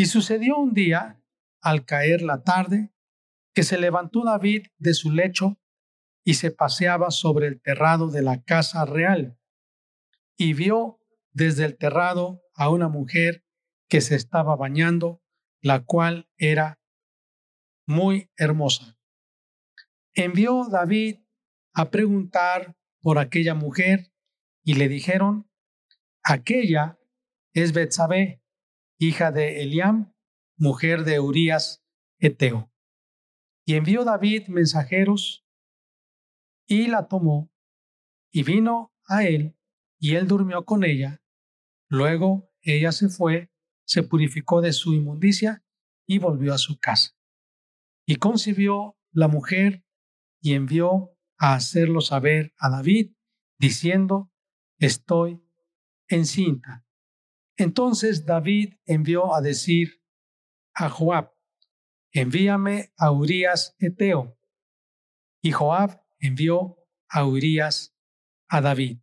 Y sucedió un día, al caer la tarde, que se levantó David de su lecho y se paseaba sobre el terrado de la casa real, y vio desde el terrado a una mujer que se estaba bañando, la cual era muy hermosa. Envió David a preguntar por aquella mujer y le dijeron, aquella es Betsabé, hija de Eliam, mujer de Urías Eteo. Y envió David mensajeros y la tomó y vino a él y él durmió con ella. Luego ella se fue, se purificó de su inmundicia y volvió a su casa. Y concibió la mujer y envió a hacerlo saber a David, diciendo, estoy encinta. Entonces David envió a decir a Joab, envíame a Urías Eteo. Y Joab envió a Urías a David.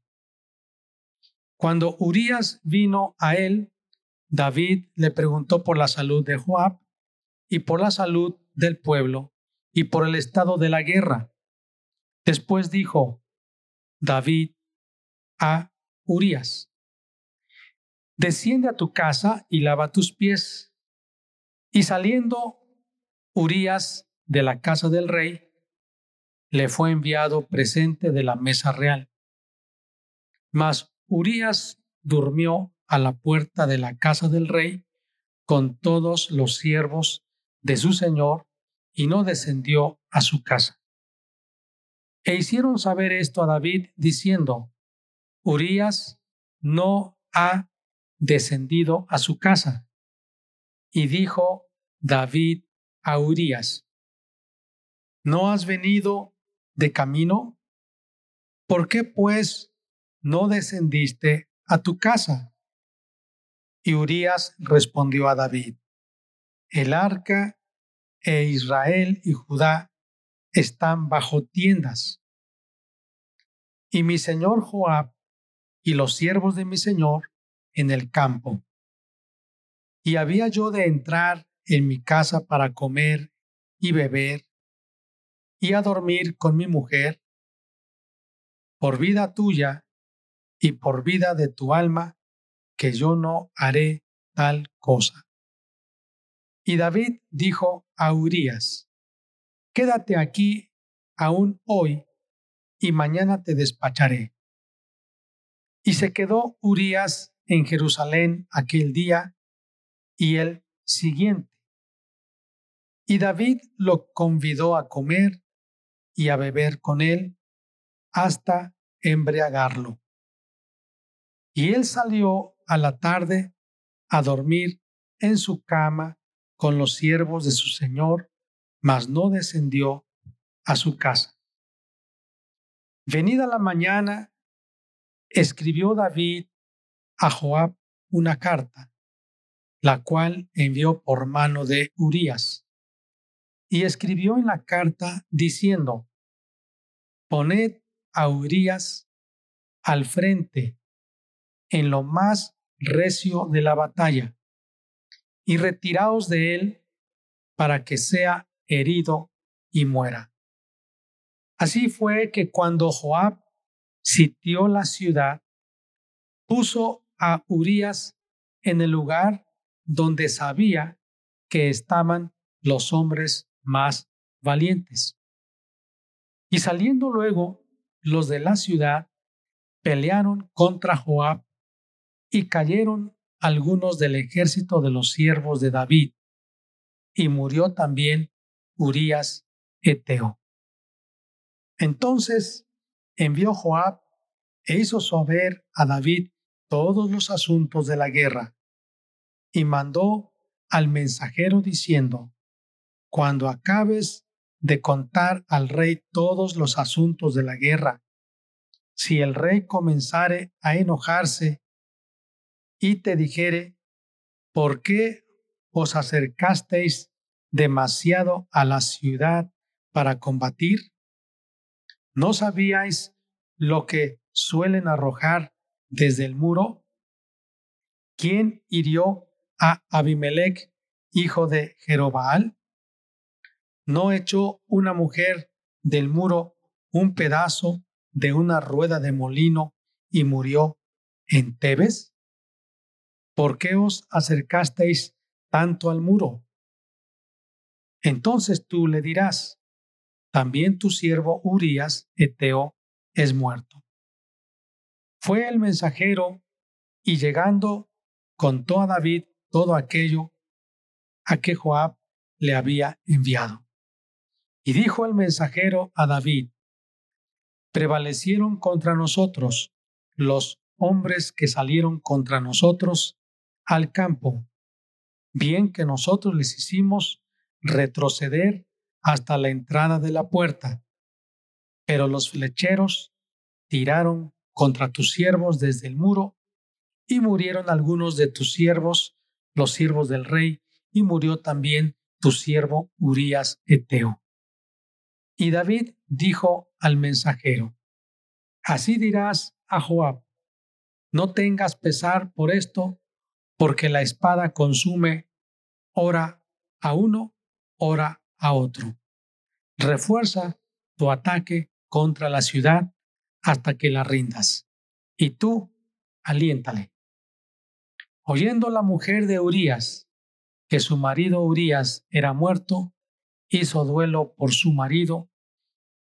Cuando Urías vino a él, David le preguntó por la salud de Joab y por la salud del pueblo y por el estado de la guerra. Después dijo David a Urías, desciende a tu casa y lava tus pies. Y saliendo Urías de la casa del rey, le fue enviado presente de la mesa real. Mas Urías durmió a la puerta de la casa del rey con todos los siervos de su señor y no descendió a su casa. E hicieron saber esto a David diciendo, Urías no ha descendido a su casa. Y dijo David a Urías, ¿no has venido de camino? ¿Por qué pues no descendiste a tu casa? Y Urías respondió a David, el arca e Israel y Judá están bajo tiendas. Y mi señor Joab y los siervos de mi señor en el campo. Y había yo de entrar en mi casa para comer y beber y a dormir con mi mujer, por vida tuya y por vida de tu alma, que yo no haré tal cosa. Y David dijo a Urías, Quédate aquí aún hoy, y mañana te despacharé. Y se quedó Urías en Jerusalén aquel día y el siguiente. Y David lo convidó a comer y a beber con él hasta embriagarlo. Y él salió a la tarde a dormir en su cama con los siervos de su señor, mas no descendió a su casa. Venida la mañana, escribió David a Joab una carta, la cual envió por mano de Urías y escribió en la carta diciendo, poned a Urias al frente en lo más recio de la batalla y retiraos de él para que sea herido y muera. Así fue que cuando Joab sitió la ciudad, puso a Urias en el lugar donde sabía que estaban los hombres más valientes. Y saliendo luego los de la ciudad, pelearon contra Joab y cayeron algunos del ejército de los siervos de David, y murió también Urías Eteo. Entonces envió Joab e hizo saber a David todos los asuntos de la guerra, y mandó al mensajero diciendo, cuando acabes de contar al rey todos los asuntos de la guerra, si el rey comenzare a enojarse y te dijere, ¿por qué os acercasteis demasiado a la ciudad para combatir? ¿No sabíais lo que suelen arrojar desde el muro? ¿Quién hirió a Abimelech hijo de Jerobaal? ¿No echó una mujer del muro un pedazo de una rueda de molino y murió en Tebes? ¿Por qué os acercasteis tanto al muro? Entonces tú le dirás, también tu siervo Urías, Eteo, es muerto. Fue el mensajero y llegando contó a David todo aquello a que Joab le había enviado. Y dijo el mensajero a David, prevalecieron contra nosotros los hombres que salieron contra nosotros al campo, bien que nosotros les hicimos retroceder hasta la entrada de la puerta, pero los flecheros tiraron contra tus siervos desde el muro, y murieron algunos de tus siervos, los siervos del rey, y murió también tu siervo Urías Eteo. Y David dijo al mensajero, Así dirás a Joab, no tengas pesar por esto, porque la espada consume ora a uno, ora a otro. Refuerza tu ataque contra la ciudad hasta que la rindas, y tú aliéntale. Oyendo la mujer de Urías que su marido Urías era muerto, hizo duelo por su marido,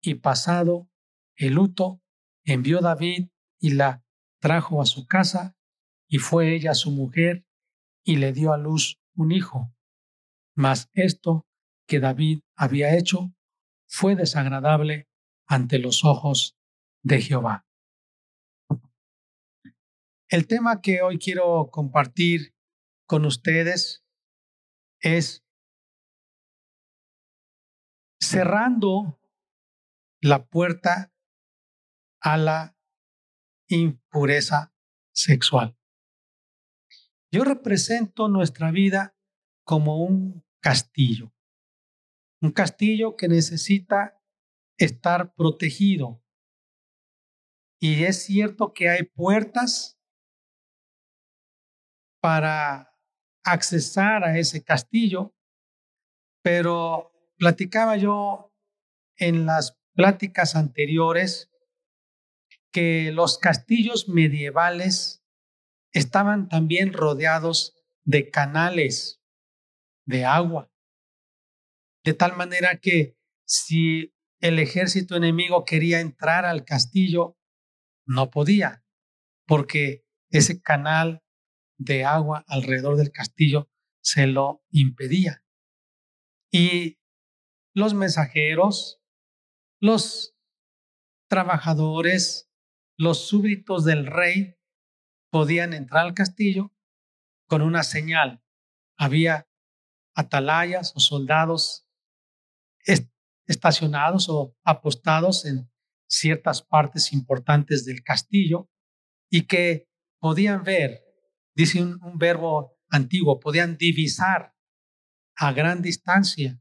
y pasado el luto, envió David y la trajo a su casa, y fue ella su mujer, y le dio a luz un hijo. Mas esto que David había hecho fue desagradable ante los ojos de Jehová. El tema que hoy quiero compartir con ustedes es cerrando la puerta a la impureza sexual. Yo represento nuestra vida como un castillo, un castillo que necesita estar protegido, y es cierto que hay puertas para accesar a ese castillo, pero platicaba yo en las pláticas anteriores que los castillos medievales estaban también rodeados de canales de agua, de tal manera que si el ejército enemigo quería entrar al castillo, no podía, porque ese canal de agua alrededor del castillo se lo impedía. Y los mensajeros, los trabajadores, los súbditos del rey podían entrar al castillo con una señal. Había atalayas o soldados estacionados o apostados en ciertas partes importantes del castillo y que podían ver, dice un, verbo antiguo, podían divisar a gran distancia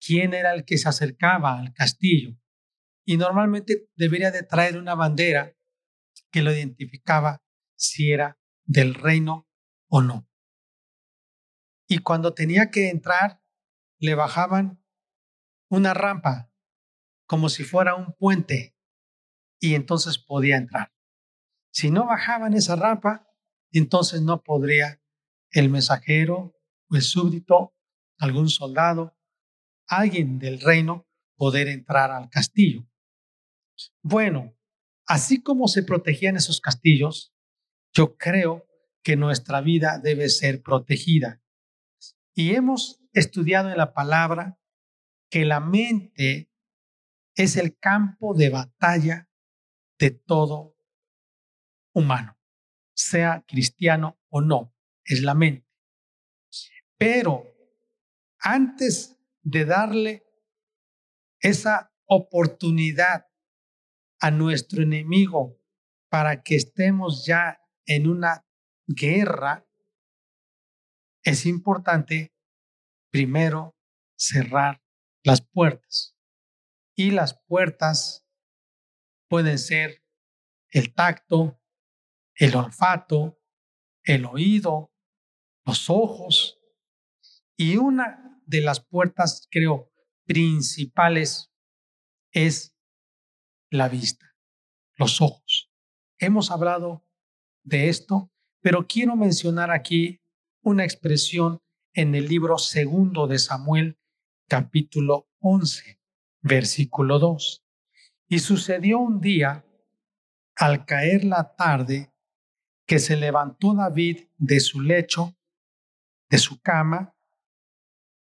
quién era el que se acercaba al castillo. Y normalmente debería de traer una bandera que lo identificaba si era del reino o no. Y cuando tenía que entrar, le bajaban una rampa como si fuera un puente y entonces podía entrar. Si no bajaban esa rampa, entonces no podría el mensajero el súbdito, algún soldado, alguien del reino poder entrar al castillo. Bueno, así como se protegían esos castillos, yo creo que nuestra vida debe ser protegida. Y hemos estudiado en la palabra que la mente es el campo de batalla de todo humano, sea cristiano o no, es la mente. Pero antes de darle esa oportunidad a nuestro enemigo para que estemos ya en una guerra, es importante primero cerrar las puertas y las puertas pueden ser el tacto, el olfato, el oído, los ojos. Y una de las puertas, creo, principales es la vista, los ojos. Hemos hablado de esto, pero quiero mencionar aquí una expresión en el libro segundo de Samuel, capítulo 11, versículo 2. Y sucedió un día, al caer la tarde, que se levantó David de su lecho, de su cama,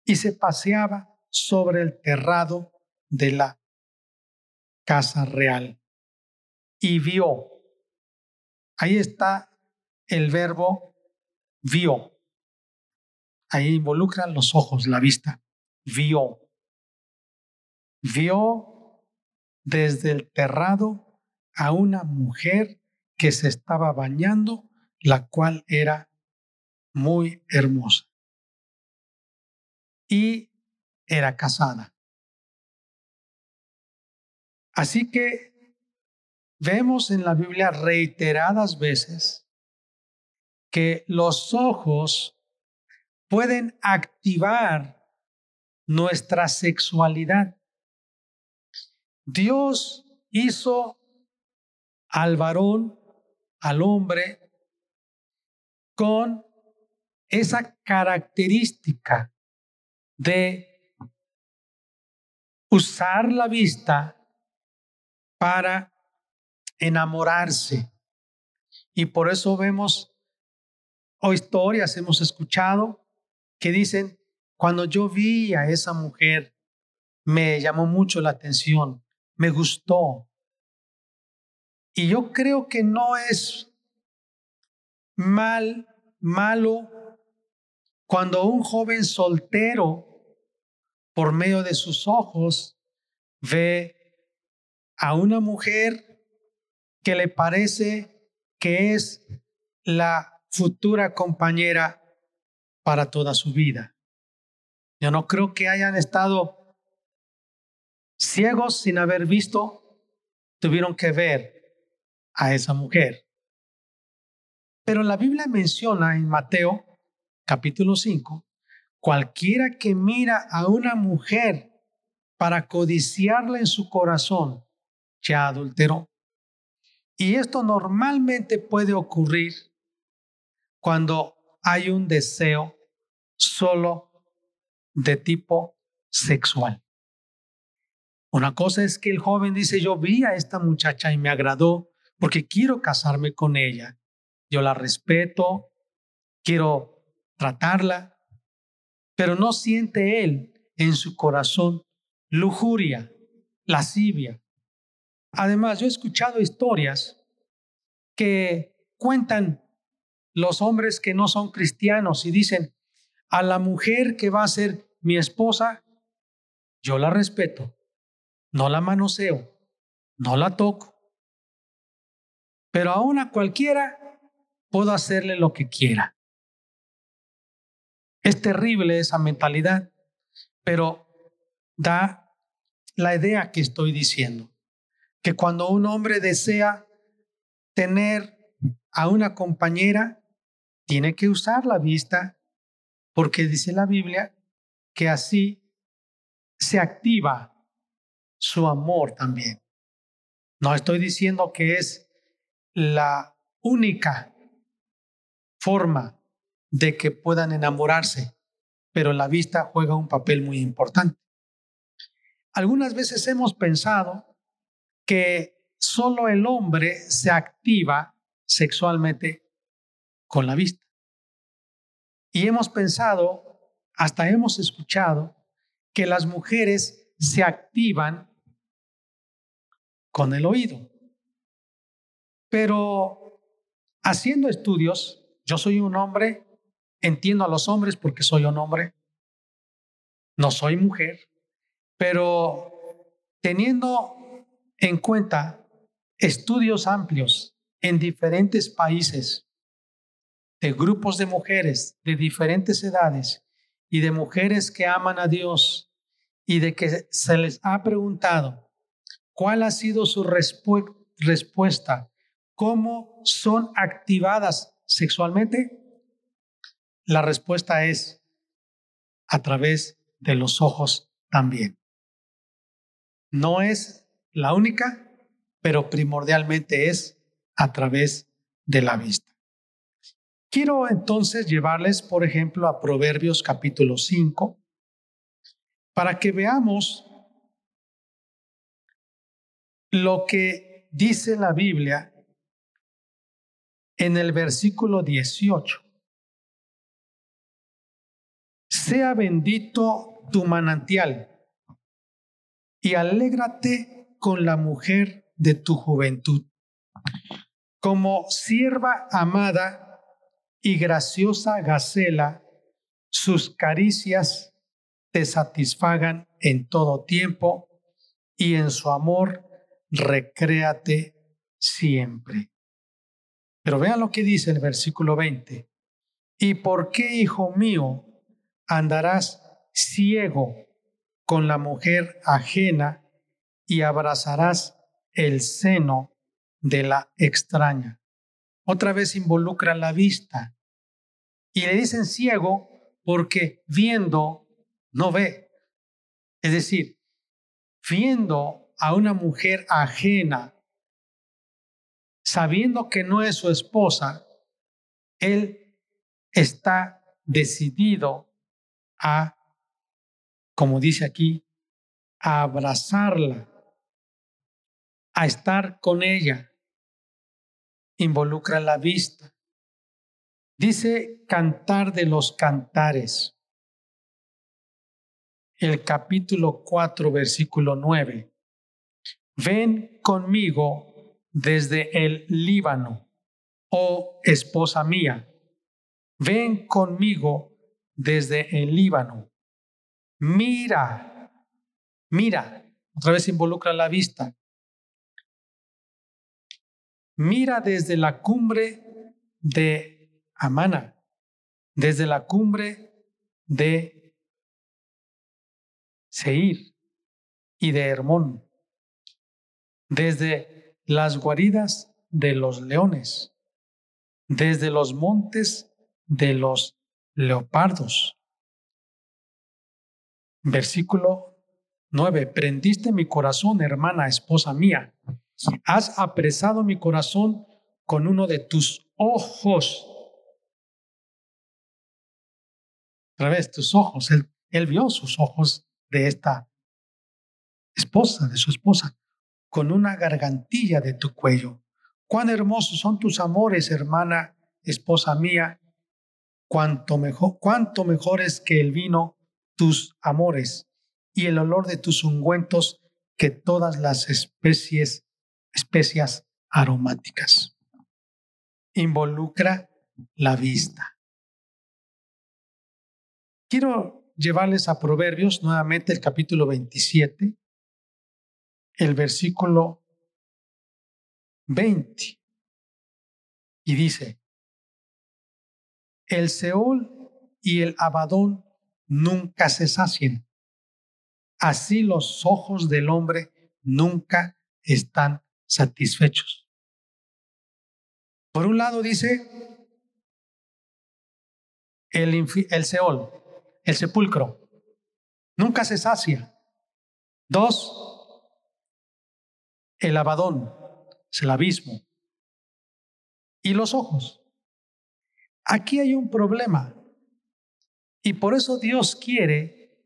y se paseaba sobre el terrado de la casa real. Y vio, ahí está el verbo vio, ahí involucran los ojos, la vista, vio, vio desde el terrado a una mujer que se estaba bañando, la cual era muy hermosa. Y era casada. Así que vemos en la Biblia reiteradas veces que los ojos pueden activar nuestra sexualidad. Dios hizo al varón, al hombre, con esa característica de usar la vista para enamorarse. Y por eso vemos, o historias hemos escuchado que dicen, cuando yo vi a esa mujer, me llamó mucho la atención, me gustó. Y yo creo que no es mal, malo, cuando un joven soltero, por medio de sus ojos, ve a una mujer que le parece que es la futura compañera para toda su vida. Yo no creo que hayan estado ciegos sin haber visto, tuvieron que ver a esa mujer. Pero la Biblia menciona en Mateo capítulo 5, cualquiera que mira a una mujer para codiciarla en su corazón, ya adulteró. Y esto normalmente puede ocurrir cuando hay un deseo solo de tipo sexual. Una cosa es que el joven dice, yo vi a esta muchacha y me agradó porque quiero casarme con ella. Yo la respeto, quiero tratarla, pero no siente él en su corazón lujuria, lascivia. Además, yo he escuchado historias que cuentan los hombres que no son cristianos y dicen, a la mujer que va a ser mi esposa, yo la respeto, no la manoseo, no la toco, pero aún a cualquiera puedo hacerle lo que quiera. Es terrible esa mentalidad, pero da la idea que estoy diciendo, que cuando un hombre desea tener a una compañera, tiene que usar la vista porque dice la Biblia que así se activa su amor también. No estoy diciendo que es la única forma de que puedan enamorarse, pero la vista juega un papel muy importante. Algunas veces hemos pensado que solo el hombre se activa sexualmente con la vista. Y hemos pensado, hasta hemos escuchado, que las mujeres se activan con el oído. Pero haciendo estudios, yo soy un hombre, entiendo a los hombres porque soy un hombre, no soy mujer, pero teniendo en cuenta estudios amplios en diferentes países de grupos de mujeres de diferentes edades y de mujeres que aman a Dios y de que se les ha preguntado cuál ha sido su respuesta, cómo son activadas sexualmente, la respuesta es a través de los ojos también. No es la única, pero primordialmente es a través de la vista. Quiero entonces llevarles, por ejemplo, a Proverbios capítulo 5, para que veamos lo que dice la Biblia en el versículo 18. Sea bendito tu manantial y alégrate con la mujer de tu juventud. Como sierva amada y graciosa gacela, sus caricias te satisfagan en todo tiempo y en su amor recréate siempre. Pero vean lo que dice el versículo 20. ¿Y por qué, hijo mío, andarás ciego con la mujer ajena y abrazarás el seno de la extraña? Otra vez involucra la vista. Y le dicen ciego porque viendo no ve. Es decir, viendo a una mujer ajena, sabiendo que no es su esposa, él está decidido a, como dice aquí, a abrazarla, a estar con ella. Involucra la vista. Dice cantar de los cantares el capítulo 4, versículo 9. Ven conmigo desde el Líbano, oh esposa mía. Ven conmigo desde el Líbano. Mira, mira, otra vez involucra la vista. Mira desde la cumbre de Amana, desde la cumbre de Seir y de Hermón, desde las guaridas de los leones, desde los montes de los leopardos. Versículo 9. Prendiste mi corazón, hermana, esposa mía. Has apresado mi corazón con uno de tus ojos. A través tus ojos. Él vio sus ojos de esta esposa, de su esposa, con una gargantilla de tu cuello. Cuán hermosos son tus amores, hermana, esposa mía. Cuánto mejor, cuánto mejor es que el vino tus amores y el olor de tus ungüentos que todas las especies, especias aromáticas. Involucra la vista. Quiero llevarles a Proverbios, nuevamente el capítulo 27, el versículo 20. Y dice, el Seol y el Abadón nunca se sacien. Así los ojos del hombre nunca están satisfechos. Por un lado dice el, el Seol, el sepulcro. Nunca se sacia. Dos, el abadón, es el abismo. Y los ojos. Aquí hay un problema. Y por eso Dios quiere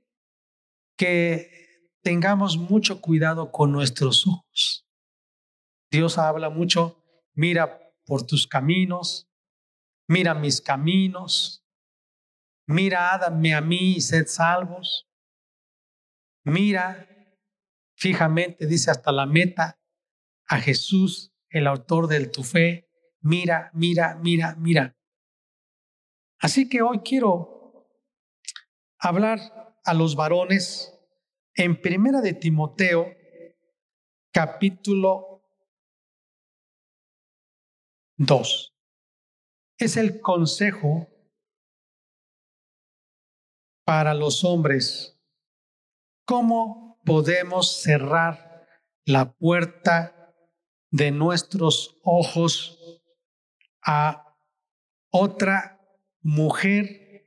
que tengamos mucho cuidado con nuestros ojos. Dios habla mucho, mira por tus caminos, mira mis caminos, Mirádame a mí y sed salvos. Mira fijamente, dice hasta la meta, a Jesús, el autor de tu fe. Mira, mira, mira, mira. Así que hoy quiero hablar a los varones en Primera de Timoteo, capítulo 2. Es el consejo para los hombres. ¿Cómo podemos cerrar la puerta de nuestros ojos a otra mujer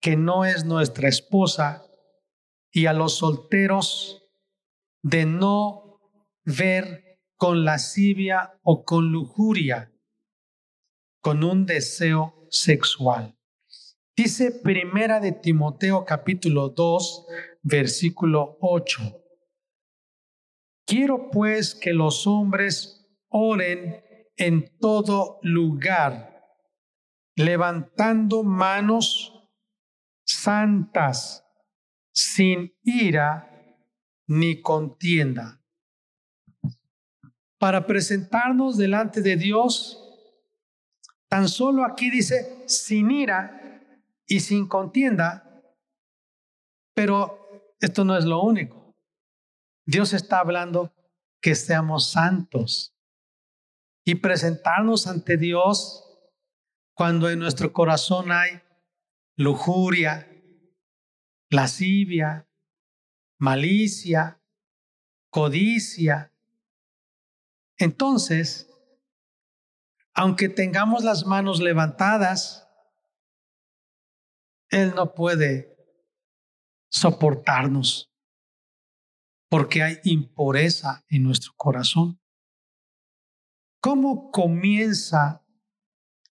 que no es nuestra esposa y a los solteros de no ver con lascivia o con lujuria, con un deseo sexual. Dice Primera de Timoteo capítulo 2, versículo 8. Quiero pues que los hombres oren en todo lugar, levantando manos santas, sin ira ni contienda. Para presentarnos delante de Dios, tan solo aquí dice sin ira y sin contienda, pero esto no es lo único. Dios está hablando que seamos santos y presentarnos ante Dios cuando en nuestro corazón hay lujuria, lascivia, malicia, codicia. Entonces, aunque tengamos las manos levantadas, Él no puede soportarnos porque hay impureza en nuestro corazón. ¿Cómo comienza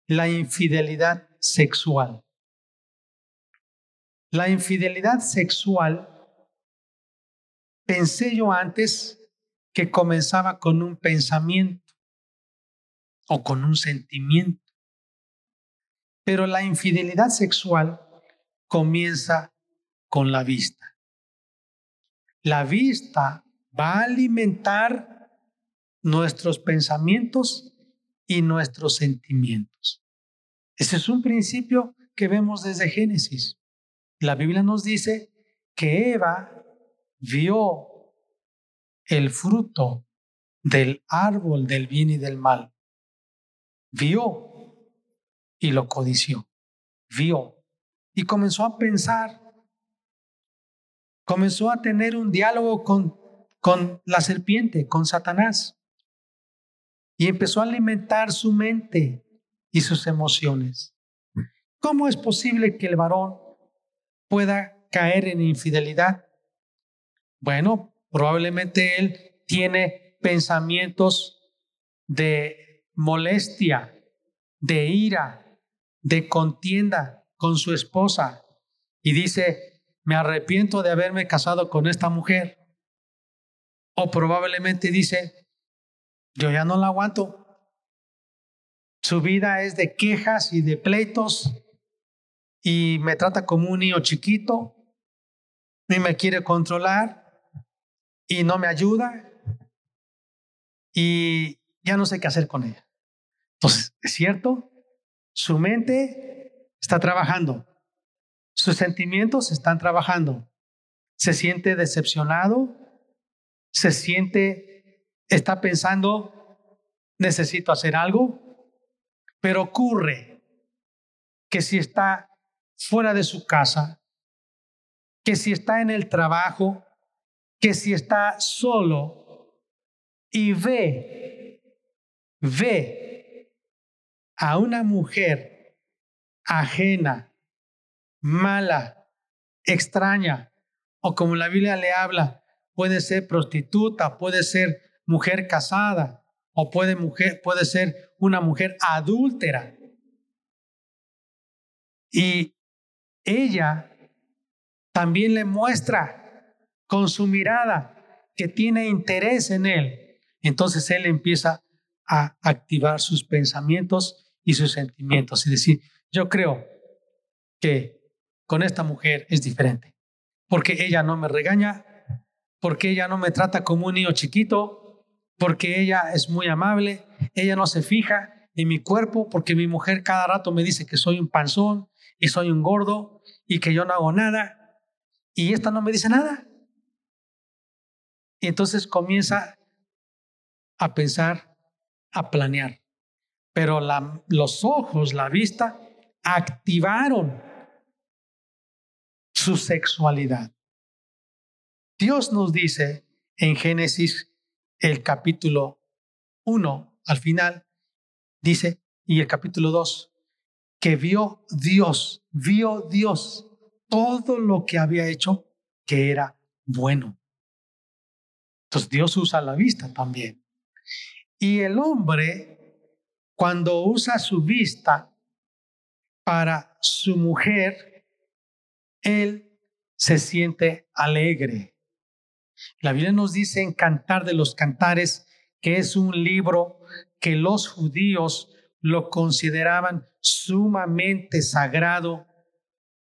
la infidelidad sexual? La infidelidad sexual, pensé yo antes que comenzaba con un pensamiento o con un sentimiento. Pero la infidelidad sexual comienza con la vista. La vista va a alimentar nuestros pensamientos y nuestros sentimientos. Ese es un principio que vemos desde Génesis. La Biblia nos dice que Eva vio el fruto del árbol del bien y del mal. Vio y lo codició. Vio y comenzó a pensar comenzó a tener un diálogo con, con la serpiente, con Satanás. Y empezó a alimentar su mente y sus emociones. ¿Cómo es posible que el varón pueda caer en infidelidad? Bueno, probablemente él tiene pensamientos de molestia, de ira, de contienda con su esposa. Y dice, me arrepiento de haberme casado con esta mujer. O probablemente dice, yo ya no la aguanto. Su vida es de quejas y de pleitos y me trata como un niño chiquito y me quiere controlar y no me ayuda y ya no sé qué hacer con ella. Entonces, es cierto, su mente está trabajando, sus sentimientos están trabajando. Se siente decepcionado, se siente, está pensando, necesito hacer algo, pero ocurre que si está fuera de su casa, que si está en el trabajo, que si está solo y ve, ve a una mujer ajena mala, extraña, o como la Biblia le habla, puede ser prostituta, puede ser mujer casada, o puede, mujer, puede ser una mujer adúltera. Y ella también le muestra con su mirada que tiene interés en él. Entonces él empieza a activar sus pensamientos y sus sentimientos y decir, yo creo que con esta mujer es diferente, porque ella no me regaña, porque ella no me trata como un niño chiquito, porque ella es muy amable, ella no se fija en mi cuerpo, porque mi mujer cada rato me dice que soy un panzón y soy un gordo y que yo no hago nada, y esta no me dice nada. Y entonces comienza a pensar, a planear. Pero los ojos, la vista, activaron su sexualidad. Dios nos dice en Génesis el capítulo 1, al final, dice, y el capítulo 2, que vio Dios, vio Dios todo lo que había hecho que era bueno. Entonces Dios usa la vista también. Y el hombre, cuando usa su vista para su mujer, él se siente alegre. La Biblia nos dice en Cantar de los Cantares que es un libro que los judíos lo consideraban sumamente sagrado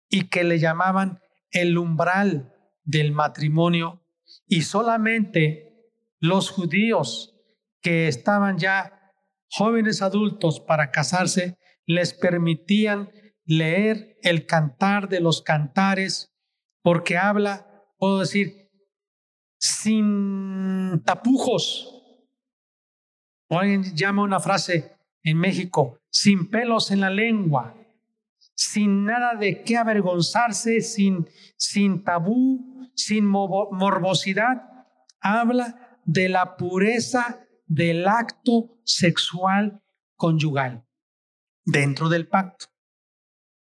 y que le llamaban el umbral del matrimonio. Y solamente los judíos que estaban ya jóvenes adultos para casarse les permitían leer el cantar de los cantares porque habla, puedo decir, sin tapujos. O alguien llama una frase en México, sin pelos en la lengua, sin nada de qué avergonzarse, sin, sin tabú, sin morbosidad. Habla de la pureza del acto sexual conyugal dentro del pacto.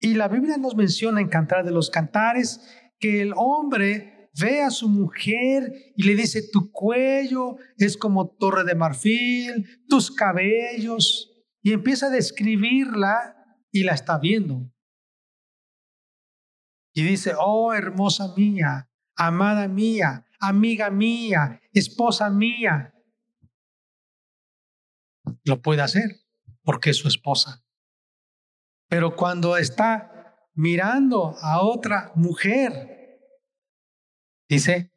Y la Biblia nos menciona en Cantar de los Cantares que el hombre ve a su mujer y le dice, tu cuello es como torre de marfil, tus cabellos, y empieza a describirla y la está viendo. Y dice, oh hermosa mía, amada mía, amiga mía, esposa mía. Lo puede hacer porque es su esposa. Pero cuando está mirando a otra mujer, dice,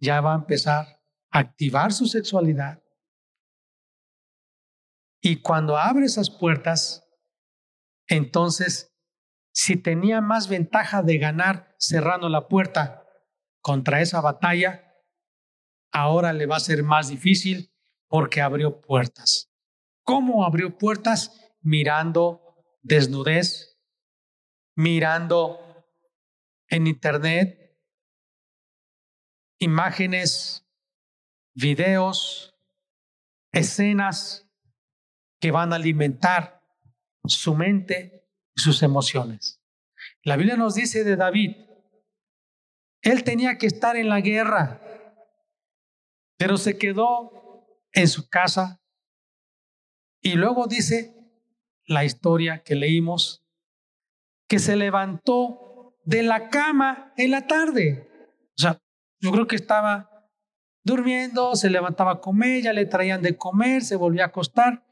ya va a empezar a activar su sexualidad. Y cuando abre esas puertas, entonces si tenía más ventaja de ganar cerrando la puerta contra esa batalla, ahora le va a ser más difícil porque abrió puertas. ¿Cómo abrió puertas? Mirando desnudez, mirando en internet imágenes, videos, escenas que van a alimentar su mente sus emociones. La Biblia nos dice de David, él tenía que estar en la guerra, pero se quedó en su casa. Y luego dice la historia que leímos, que se levantó de la cama en la tarde. Yo creo que estaba durmiendo, se levantaba a comer, ya le traían de comer, se volvió a acostar,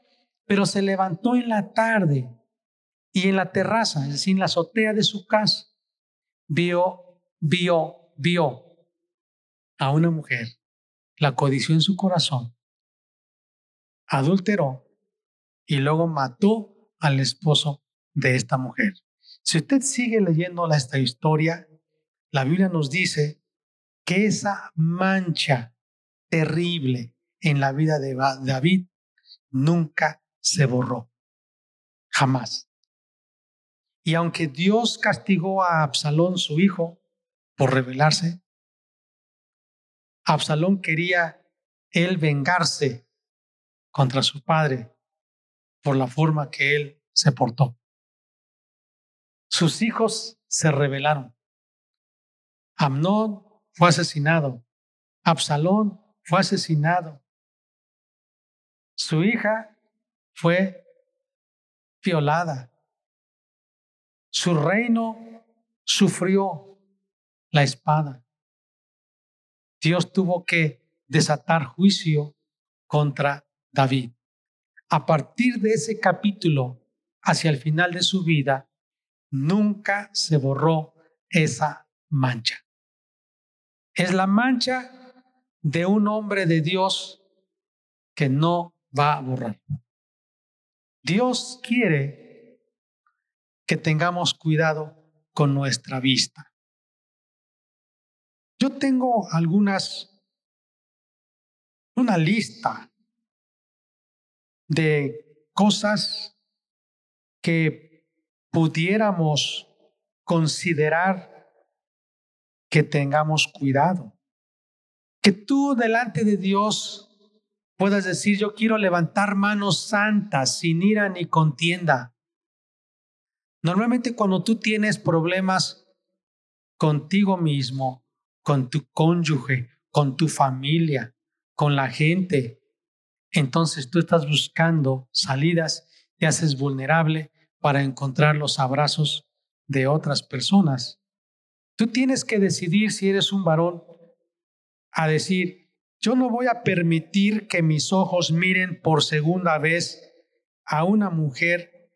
pero se levantó en la tarde y en la terraza, es decir, en la azotea de su casa, vio, vio, vio a una mujer, la codició en su corazón, adulteró y luego mató al esposo de esta mujer. Si usted sigue leyendo esta historia, la Biblia nos dice que esa mancha terrible en la vida de David nunca se borró. Jamás. Y aunque Dios castigó a Absalón, su hijo, por rebelarse, Absalón quería él vengarse contra su padre por la forma que él se portó. Sus hijos se rebelaron. Amnón fue asesinado. Absalón fue asesinado. Su hija fue violada. Su reino sufrió la espada. Dios tuvo que desatar juicio contra David. A partir de ese capítulo hacia el final de su vida, nunca se borró esa mancha. Es la mancha de un hombre de Dios que no va a borrar. Dios quiere que tengamos cuidado con nuestra vista. Yo tengo algunas, una lista de cosas que pudiéramos considerar que tengamos cuidado. Que tú delante de Dios puedas decir, yo quiero levantar manos santas sin ira ni contienda Normalmente cuando tú tienes problemas contigo mismo, con tu cónyuge, con tu familia, con la gente. Entonces tú estás buscando salidas, te haces vulnerable para encontrar los abrazos de otras personas. Tú tienes que decidir si eres un varón a decir, yo no voy a permitir que mis ojos miren por segunda vez a una mujer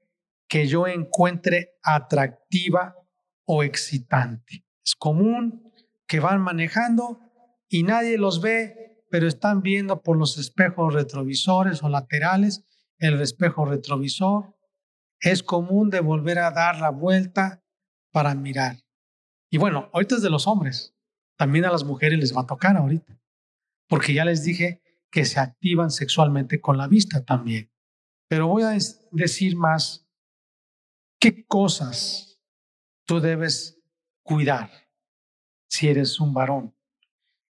que yo encuentre atractiva o excitante. Es común que van manejando y nadie los ve, pero están viendo por los espejos retrovisores o laterales el espejo retrovisor. Es común de volver a dar la vuelta para mirar. Y bueno, ahorita es de los hombres. También a las mujeres les va a tocar ahorita. Porque ya les dije que se activan sexualmente con la vista también. Pero voy a decir más qué cosas tú debes cuidar si eres un varón.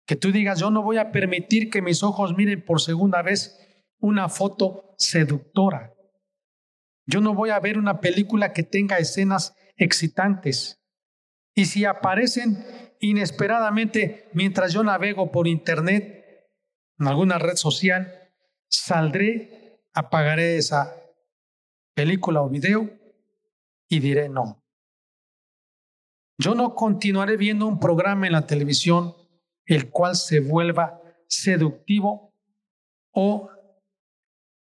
Que tú digas, yo no voy a permitir que mis ojos miren por segunda vez una foto seductora. Yo no voy a ver una película que tenga escenas excitantes. Y si aparecen inesperadamente mientras yo navego por internet, en alguna red social, saldré, apagaré esa película o video y diré no. Yo no continuaré viendo un programa en la televisión el cual se vuelva seductivo o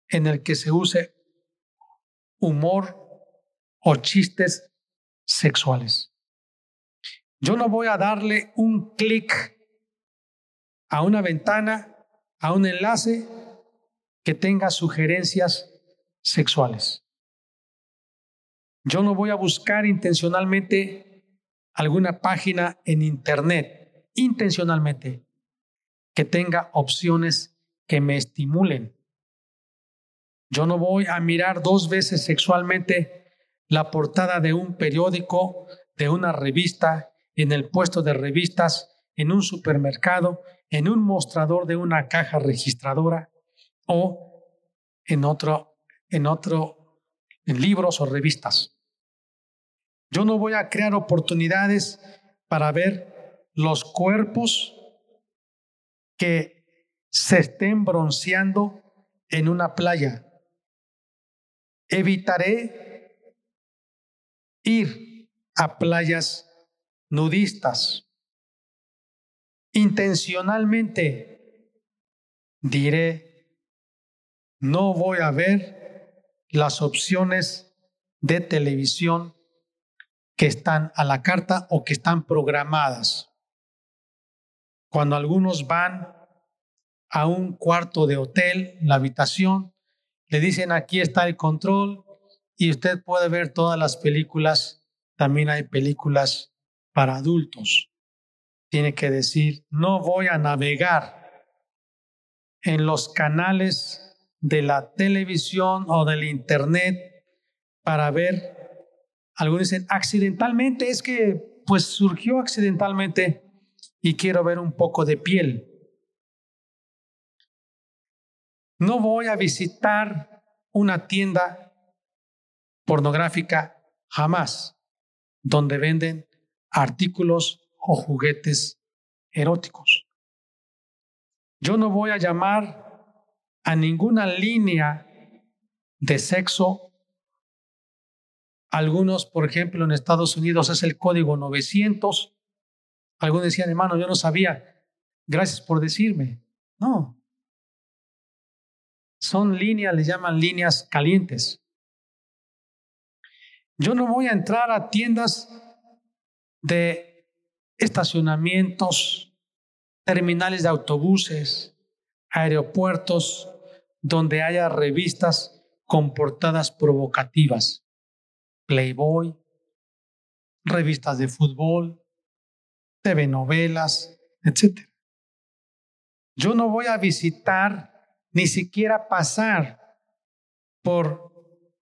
en el que se use humor o chistes sexuales. Yo no voy a darle un clic a una ventana, a un enlace que tenga sugerencias sexuales. Yo no voy a buscar intencionalmente alguna página en Internet, intencionalmente, que tenga opciones que me estimulen. Yo no voy a mirar dos veces sexualmente la portada de un periódico, de una revista, en el puesto de revistas, en un supermercado, en un mostrador de una caja registradora o en otro, en otro, en libros o revistas. Yo no voy a crear oportunidades para ver los cuerpos que se estén bronceando en una playa. Evitaré ir a playas nudistas. Intencionalmente diré, no voy a ver las opciones de televisión que están a la carta o que están programadas. Cuando algunos van a un cuarto de hotel, la habitación, le dicen aquí está el control, y usted puede ver todas las películas. También hay películas para adultos. Tiene que decir, no voy a navegar en los canales de la televisión o del internet para ver, algunos dicen, accidentalmente, es que pues surgió accidentalmente y quiero ver un poco de piel. No voy a visitar una tienda pornográfica jamás, donde venden artículos o juguetes eróticos. Yo no voy a llamar a ninguna línea de sexo. Algunos, por ejemplo, en Estados Unidos es el código 900. Algunos decían, hermano, yo no sabía. Gracias por decirme. No. Son líneas, le llaman líneas calientes. Yo no voy a entrar a tiendas de estacionamientos, terminales de autobuses, aeropuertos, donde haya revistas con portadas provocativas. Playboy, revistas de fútbol, TV novelas, etc. Yo no voy a visitar ni siquiera pasar por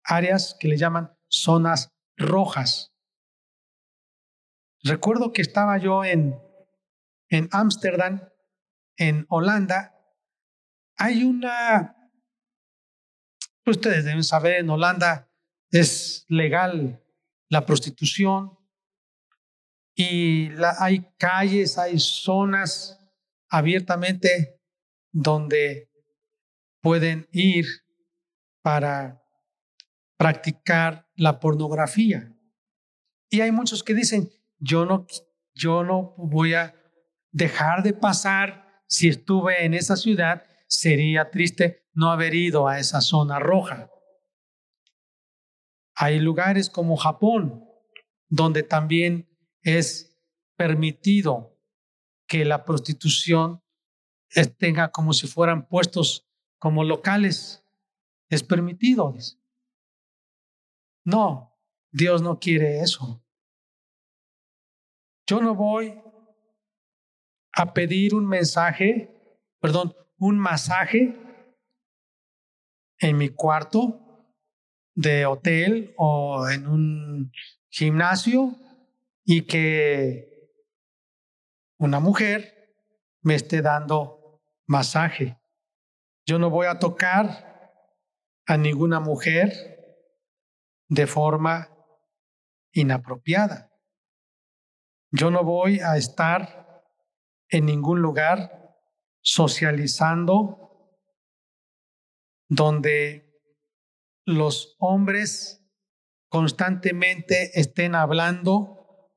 áreas que le llaman zonas rojas. Recuerdo que estaba yo en en Ámsterdam, en Holanda. Hay una, ustedes deben saber, en Holanda es legal la prostitución. y hay calles, hay zonas abiertamente donde pueden ir para practicar la pornografía. Y hay muchos que dicen, yo no, yo no voy a dejar de pasar si estuve en esa ciudad, sería triste no haber ido a esa zona roja. Hay lugares como Japón, donde también es permitido que la prostitución tenga como si fueran puestos como locales. Es permitido. No, Dios no quiere eso. Yo no voy a pedir un mensaje, perdón, un masaje en mi cuarto de hotel o en un gimnasio y que una mujer me esté dando masaje. Yo no voy a tocar a ninguna mujer de forma inapropiada. Yo no voy a estar en ningún lugar socializando donde los hombres constantemente estén hablando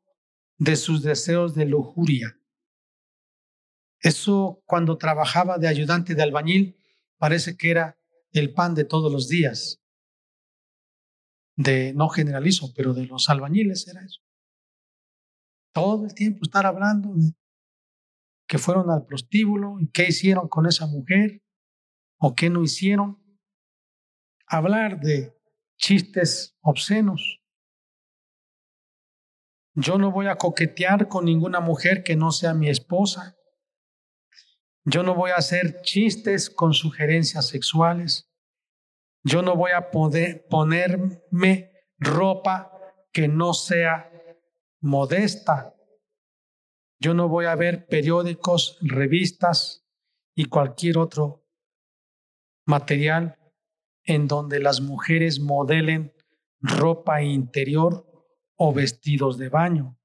de sus deseos de lujuria. Eso cuando trabajaba de ayudante de albañil parece que era el pan de todos los días. De no generalizo, pero de los albañiles era eso. Todo el tiempo estar hablando de que fueron al prostíbulo y qué hicieron con esa mujer o qué no hicieron. Hablar de chistes obscenos. Yo no voy a coquetear con ninguna mujer que no sea mi esposa. Yo no voy a hacer chistes con sugerencias sexuales. Yo no voy a poder ponerme ropa que no sea modesta. Yo no voy a ver periódicos, revistas y cualquier otro material en donde las mujeres modelen ropa interior o vestidos de baño.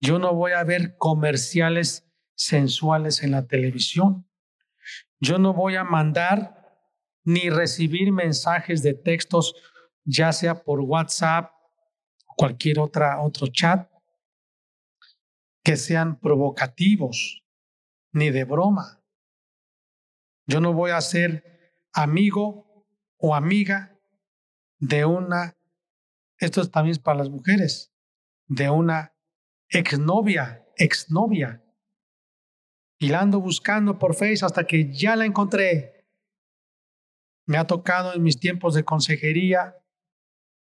Yo no voy a ver comerciales sensuales en la televisión. Yo no voy a mandar ni recibir mensajes de textos, ya sea por WhatsApp cualquier otra, otro chat, que sean provocativos ni de broma. Yo no voy a ser amigo o amiga de una, esto también es para las mujeres, de una exnovia, exnovia. Y la ando buscando por Face hasta que ya la encontré. Me ha tocado en mis tiempos de consejería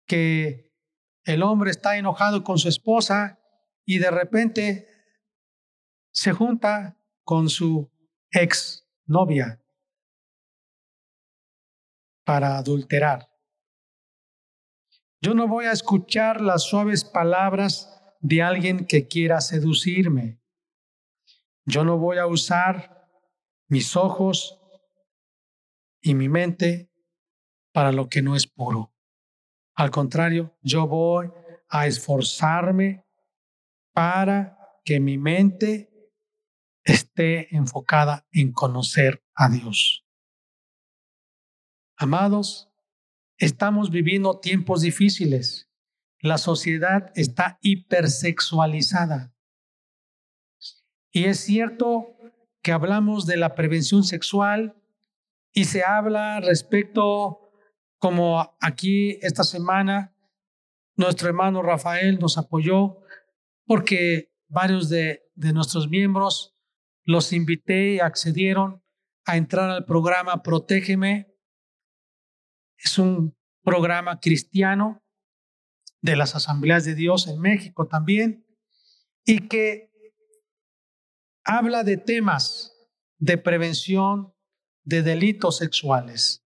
que el hombre está enojado con su esposa y de repente se junta con su exnovia para adulterar. Yo no voy a escuchar las suaves palabras de alguien que quiera seducirme. Yo no voy a usar mis ojos y mi mente para lo que no es puro. Al contrario, yo voy a esforzarme para que mi mente esté enfocada en conocer a Dios. Amados, estamos viviendo tiempos difíciles. La sociedad está hipersexualizada. Y es cierto que hablamos de la prevención sexual y se habla respecto, como aquí esta semana, nuestro hermano Rafael nos apoyó porque varios de, nuestros miembros los invité y accedieron a entrar al programa Protégeme. Es un programa cristiano de las asambleas de Dios en México también y que habla de temas de prevención de delitos sexuales,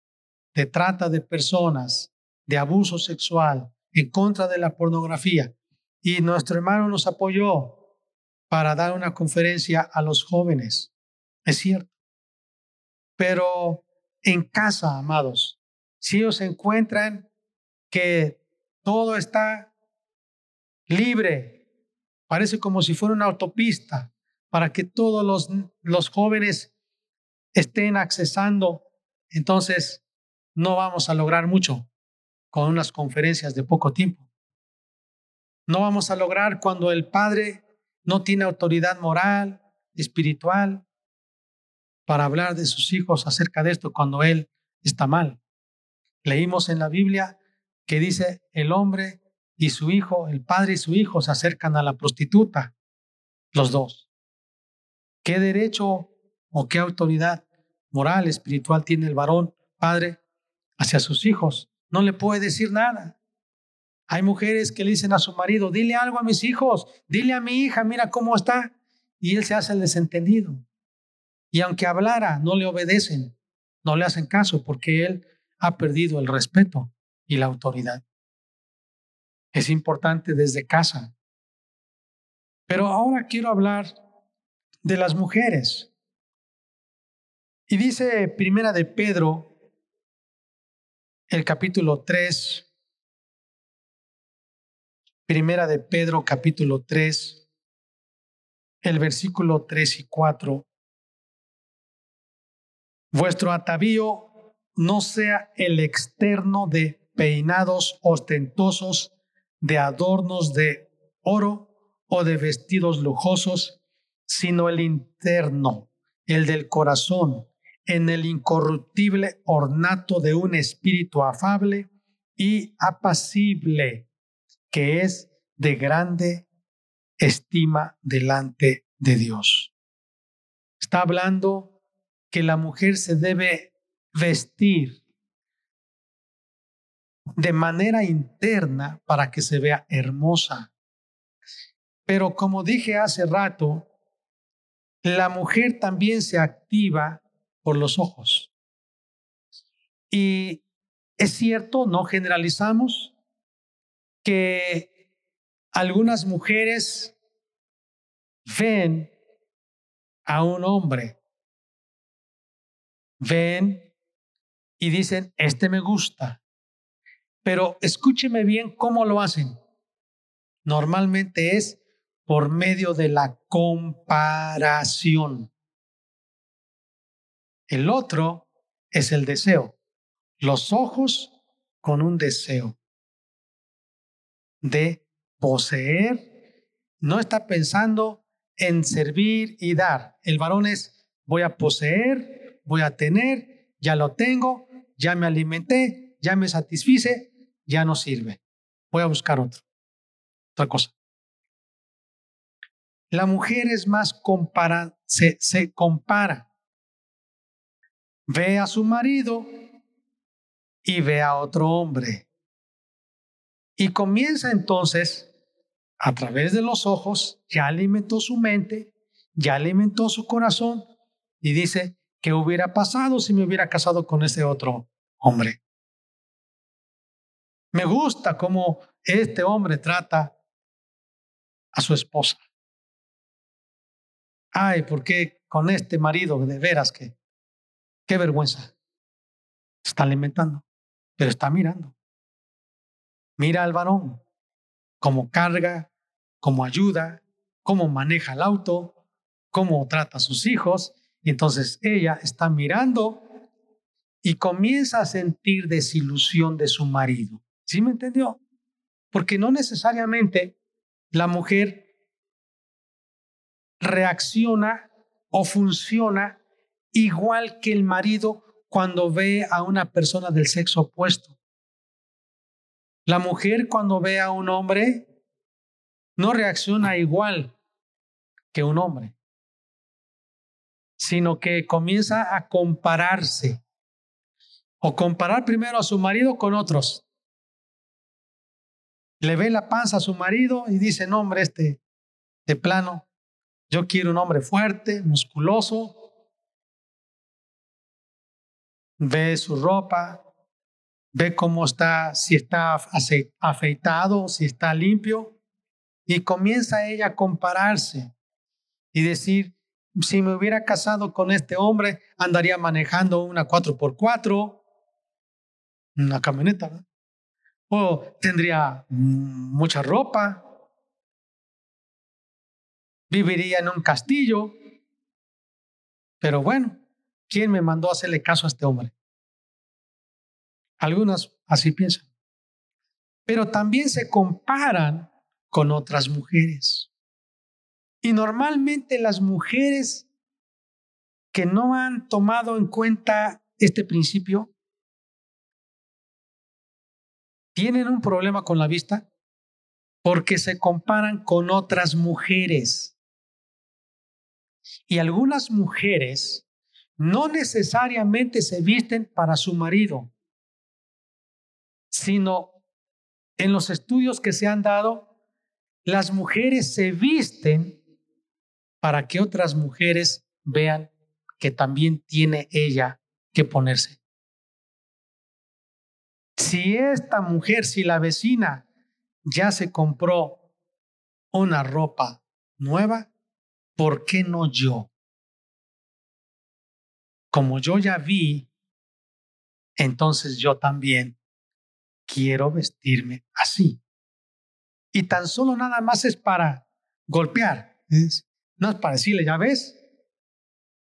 de trata de personas, de abuso sexual, en contra de la pornografía. Y nuestro hermano nos apoyó para dar una conferencia a los jóvenes. Es cierto. Pero en casa, amados, si ellos encuentran que todo está libre Parece como si fuera una autopista para que todos los, los jóvenes estén accesando. Entonces, no vamos a lograr mucho con unas conferencias de poco tiempo. No vamos a lograr cuando el padre no tiene autoridad moral, espiritual, para hablar de sus hijos acerca de esto cuando él está mal. Leímos en la Biblia que dice el hombre y su hijo, el padre y su hijo se acercan a la prostituta, los dos. ¿Qué derecho o qué autoridad moral, espiritual tiene el varón, padre, hacia sus hijos? No le puede decir nada. Hay mujeres que le dicen a su marido, dile algo a mis hijos, dile a mi hija, mira cómo está. Y él se hace el desentendido. Y aunque hablara, no le obedecen, no le hacen caso porque él ha perdido el respeto y la autoridad. Es importante desde casa. Pero ahora quiero hablar de las mujeres. Y dice Primera de Pedro, el capítulo 3, Primera de Pedro capítulo 3, el versículo 3 y 4. Vuestro atavío no sea el externo de peinados ostentosos, de adornos de oro o de vestidos lujosos, sino el interno, el del corazón, en el incorruptible ornato de un espíritu afable y apacible que es de grande estima delante de Dios. Está hablando que la mujer se debe vestir de manera interna para que se vea hermosa. Pero como dije hace rato, la mujer también se activa por los ojos. Y es cierto, no generalizamos, que algunas mujeres ven a un hombre, ven y dicen, este me gusta, pero escúcheme bien cómo lo hacen. Normalmente es por medio de la comparación. El otro es el deseo. Los ojos con un deseo de poseer, no está pensando en servir y dar. El varón es, voy a poseer, voy a tener, ya lo tengo, ya me alimenté, ya me satisfice, ya no sirve. Voy a buscar otro, otra cosa. La mujer es más compara, se, se compara. Ve a su marido y ve a otro hombre. Y comienza entonces, a través de los ojos, ya alimentó su mente, ya alimentó su corazón y dice, ¿qué hubiera pasado si me hubiera casado con ese otro hombre? Me gusta cómo este hombre trata a su esposa. Ay, ¿por qué con este marido de veras que, qué vergüenza? Está alimentando, pero está mirando. Mira al varón, cómo carga, cómo ayuda, cómo maneja el auto, cómo trata a sus hijos. Y entonces ella está mirando y comienza a sentir desilusión de su marido. ¿Sí me entendió? Porque no necesariamente la mujer reacciona o funciona igual que el marido cuando ve a una persona del sexo opuesto. La mujer cuando ve a un hombre no reacciona igual que un hombre, sino que comienza a compararse o comparar primero a su marido con otros. Le ve la panza a su marido y dice, no, hombre, este de plano, yo quiero un hombre fuerte, musculoso. Ve su ropa, ve cómo está, si está afeitado, si está limpio, y comienza ella a compararse y decir, si me hubiera casado con este hombre, andaría manejando una 4x4, una camioneta, o tendría mucha ropa, viviría en un castillo. Pero bueno, ¿quién me mandó a hacerle caso a este hombre? Algunas así piensan. Pero también se comparan con otras mujeres. Y normalmente las mujeres que no han tomado en cuenta este principio tienen un problema con la vista porque se comparan con otras mujeres. Y algunas mujeres no necesariamente se visten para su marido, sino en los estudios que se han dado, las mujeres se visten para que otras mujeres vean que también tiene ella que ponerse. Si esta mujer, si la vecina ya se compró una ropa nueva, ¿por qué no yo? Como yo ya vi, entonces yo también quiero vestirme así. Y tan solo nada más es para golpear. No es para decirle, ya ves,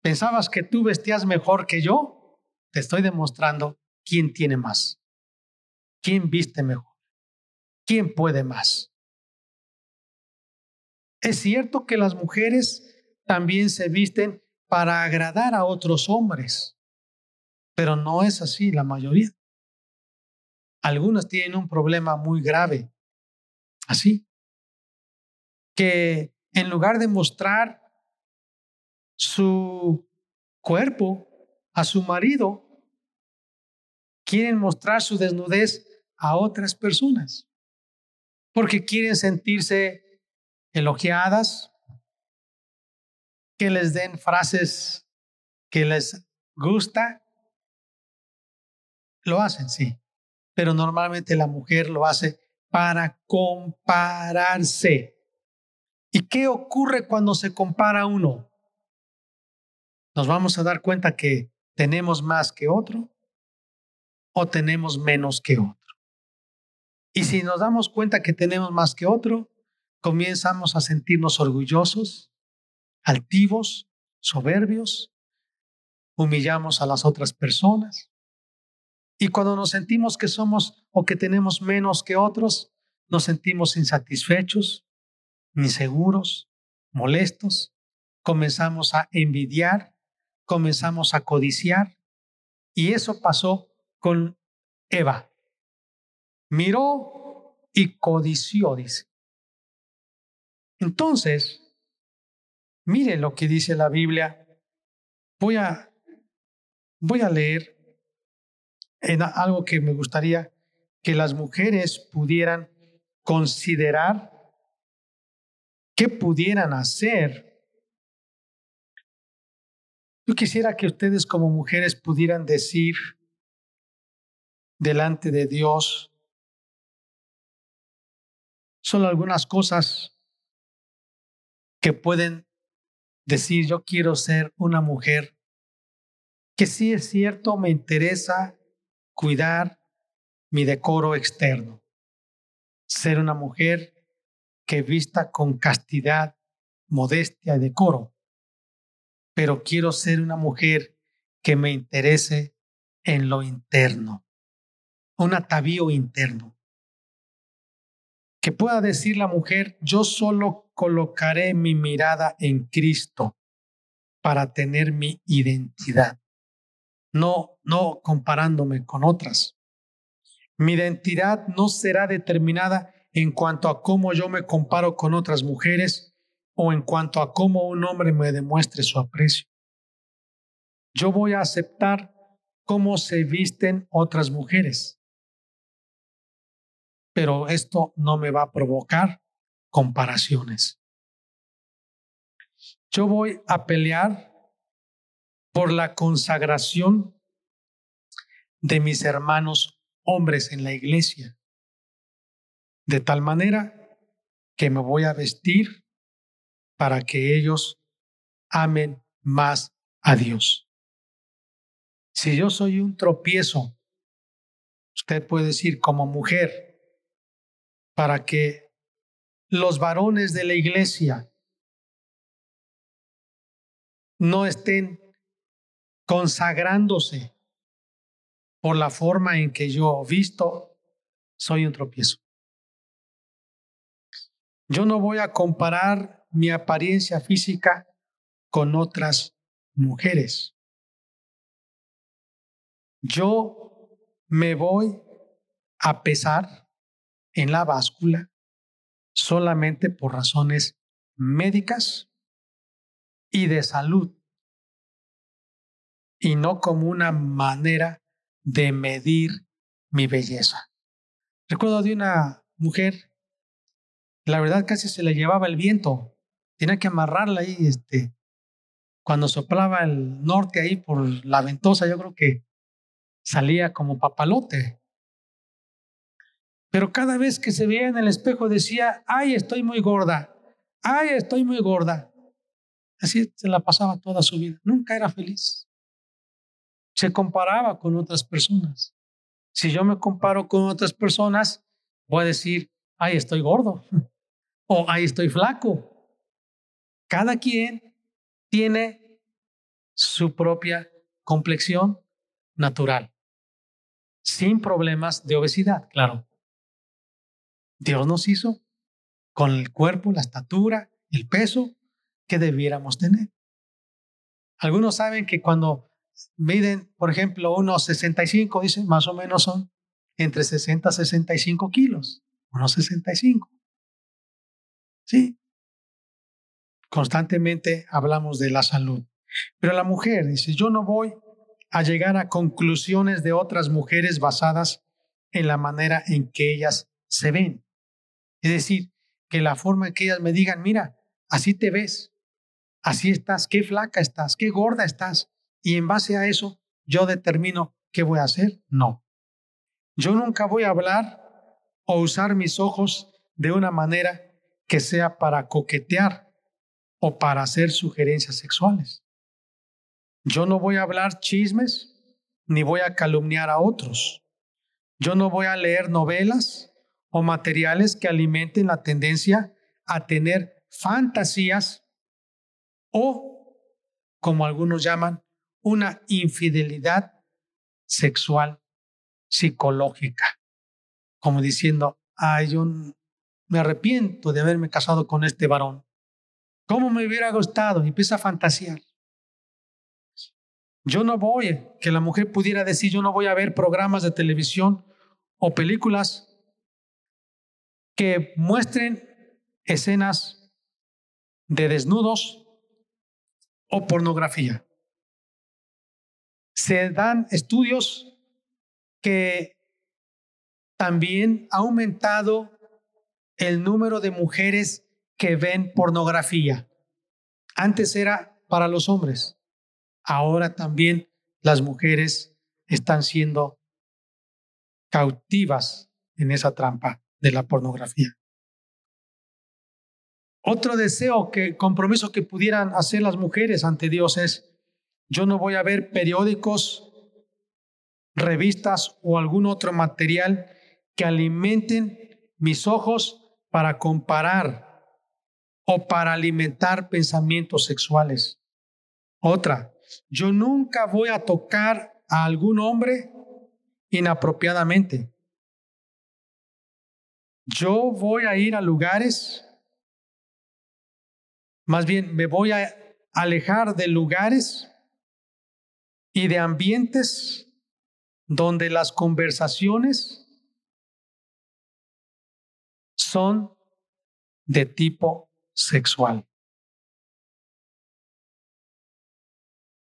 pensabas que tú vestías mejor que yo. Te estoy demostrando quién tiene más, quién viste mejor, quién puede más. Es cierto que las mujeres también se visten para agradar a otros hombres, pero no es así la mayoría. Algunas tienen un problema muy grave, así, que en lugar de mostrar su cuerpo a su marido, quieren mostrar su desnudez a otras personas, porque quieren sentirse elogiadas, que les den frases que les gusta. Lo hacen, sí, pero normalmente la mujer lo hace para compararse. ¿Y qué ocurre cuando se compara uno? Nos vamos a dar cuenta que tenemos más que otro o tenemos menos que otro. Y si nos damos cuenta que tenemos más que otro, comenzamos a sentirnos orgullosos, altivos, soberbios, humillamos a las otras personas. Y cuando nos sentimos que somos o que tenemos menos que otros, nos sentimos insatisfechos, inseguros, molestos, comenzamos a envidiar, comenzamos a codiciar. Y eso pasó con Eva. Miró y codició, dice. Entonces, mire lo que dice la Biblia. Voy a, voy a leer en algo que me gustaría que las mujeres pudieran considerar qué pudieran hacer. Yo quisiera que ustedes como mujeres pudieran decir delante de Dios solo algunas cosas que pueden decir yo quiero ser una mujer que sí es cierto me interesa cuidar mi decoro externo ser una mujer que vista con castidad, modestia y decoro, pero quiero ser una mujer que me interese en lo interno, un atavío interno. Que pueda decir la mujer, yo solo colocaré mi mirada en Cristo para tener mi identidad, no, no comparándome con otras. Mi identidad no será determinada en cuanto a cómo yo me comparo con otras mujeres o en cuanto a cómo un hombre me demuestre su aprecio. Yo voy a aceptar cómo se visten otras mujeres. Pero esto no me va a provocar comparaciones. Yo voy a pelear por la consagración de mis hermanos hombres en la iglesia, de tal manera que me voy a vestir para que ellos amen más a Dios. Si yo soy un tropiezo, usted puede decir como mujer, para que los varones de la iglesia no estén consagrándose por la forma en que yo visto, soy un tropiezo. Yo no voy a comparar mi apariencia física con otras mujeres. Yo me voy a pesar en la báscula solamente por razones médicas y de salud y no como una manera de medir mi belleza. Recuerdo de una mujer, la verdad casi se le llevaba el viento, tenía que amarrarla ahí, este, cuando soplaba el norte ahí por la ventosa, yo creo que salía como papalote. Pero cada vez que se veía en el espejo decía, ay, estoy muy gorda, ay, estoy muy gorda. Así se la pasaba toda su vida, nunca era feliz se comparaba con otras personas. Si yo me comparo con otras personas, voy a decir, ay, estoy gordo o ay, estoy flaco. Cada quien tiene su propia complexión natural, sin problemas de obesidad, claro. Dios nos hizo con el cuerpo, la estatura, el peso que debiéramos tener. Algunos saben que cuando miden, por ejemplo, unos 65, dicen, más o menos son entre 60 y 65 kilos, unos 65. Sí. Constantemente hablamos de la salud. Pero la mujer dice, yo no voy a llegar a conclusiones de otras mujeres basadas en la manera en que ellas se ven. Es decir, que la forma en que ellas me digan, mira, así te ves, así estás, qué flaca estás, qué gorda estás, y en base a eso yo determino qué voy a hacer. No. Yo nunca voy a hablar o usar mis ojos de una manera que sea para coquetear o para hacer sugerencias sexuales. Yo no voy a hablar chismes ni voy a calumniar a otros. Yo no voy a leer novelas o materiales que alimenten la tendencia a tener fantasías o, como algunos llaman, una infidelidad sexual psicológica, como diciendo, ay, yo me arrepiento de haberme casado con este varón. ¿Cómo me hubiera gustado? Y empieza a fantasear. Yo no voy, que la mujer pudiera decir, yo no voy a ver programas de televisión o películas que muestren escenas de desnudos o pornografía se dan estudios que también ha aumentado el número de mujeres que ven pornografía. Antes era para los hombres, ahora también las mujeres están siendo cautivas en esa trampa de la pornografía. Otro deseo que compromiso que pudieran hacer las mujeres ante Dios es yo no voy a ver periódicos, revistas o algún otro material que alimenten mis ojos para comparar o para alimentar pensamientos sexuales. Otra, yo nunca voy a tocar a algún hombre inapropiadamente. Yo voy a ir a lugares, más bien me voy a alejar de lugares y de ambientes donde las conversaciones son de tipo sexual.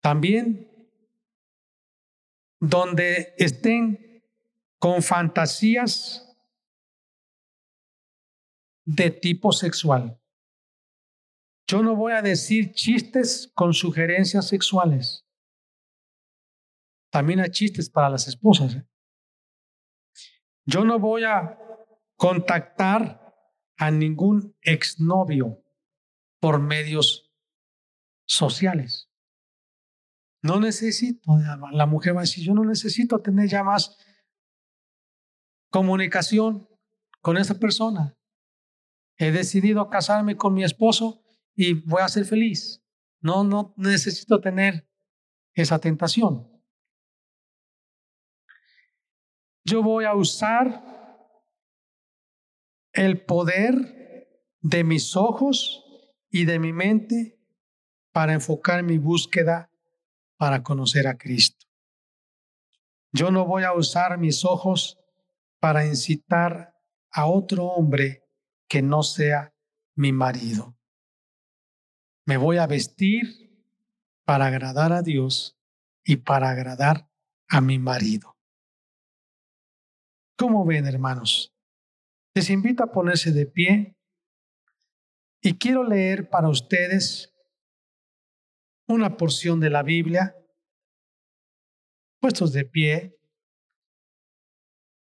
También donde estén con fantasías de tipo sexual. Yo no voy a decir chistes con sugerencias sexuales. También hay chistes para las esposas. ¿eh? Yo no voy a contactar a ningún exnovio por medios sociales. No necesito, la mujer va a decir, yo no necesito tener ya más comunicación con esa persona. He decidido casarme con mi esposo y voy a ser feliz. No, no necesito tener esa tentación. Yo voy a usar el poder de mis ojos y de mi mente para enfocar mi búsqueda para conocer a Cristo. Yo no voy a usar mis ojos para incitar a otro hombre que no sea mi marido. Me voy a vestir para agradar a Dios y para agradar a mi marido. ¿Cómo ven, hermanos? Les invito a ponerse de pie y quiero leer para ustedes una porción de la Biblia, puestos de pie.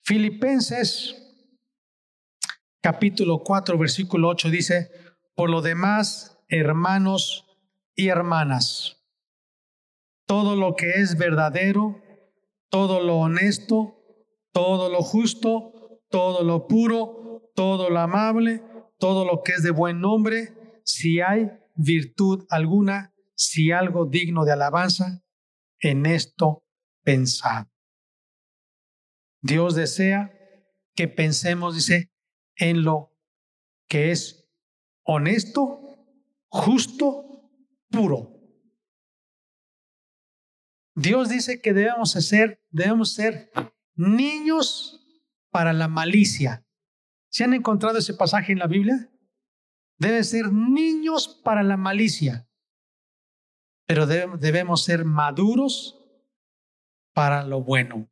Filipenses capítulo 4, versículo 8 dice, por lo demás, hermanos y hermanas, todo lo que es verdadero, todo lo honesto, todo lo justo, todo lo puro, todo lo amable, todo lo que es de buen nombre, si hay virtud alguna, si algo digno de alabanza, en esto pensad. Dios desea que pensemos, dice, en lo que es honesto, justo, puro. Dios dice que debemos ser, debemos ser niños para la malicia. ¿Se han encontrado ese pasaje en la Biblia? Deben ser niños para la malicia, pero debemos ser maduros para lo bueno.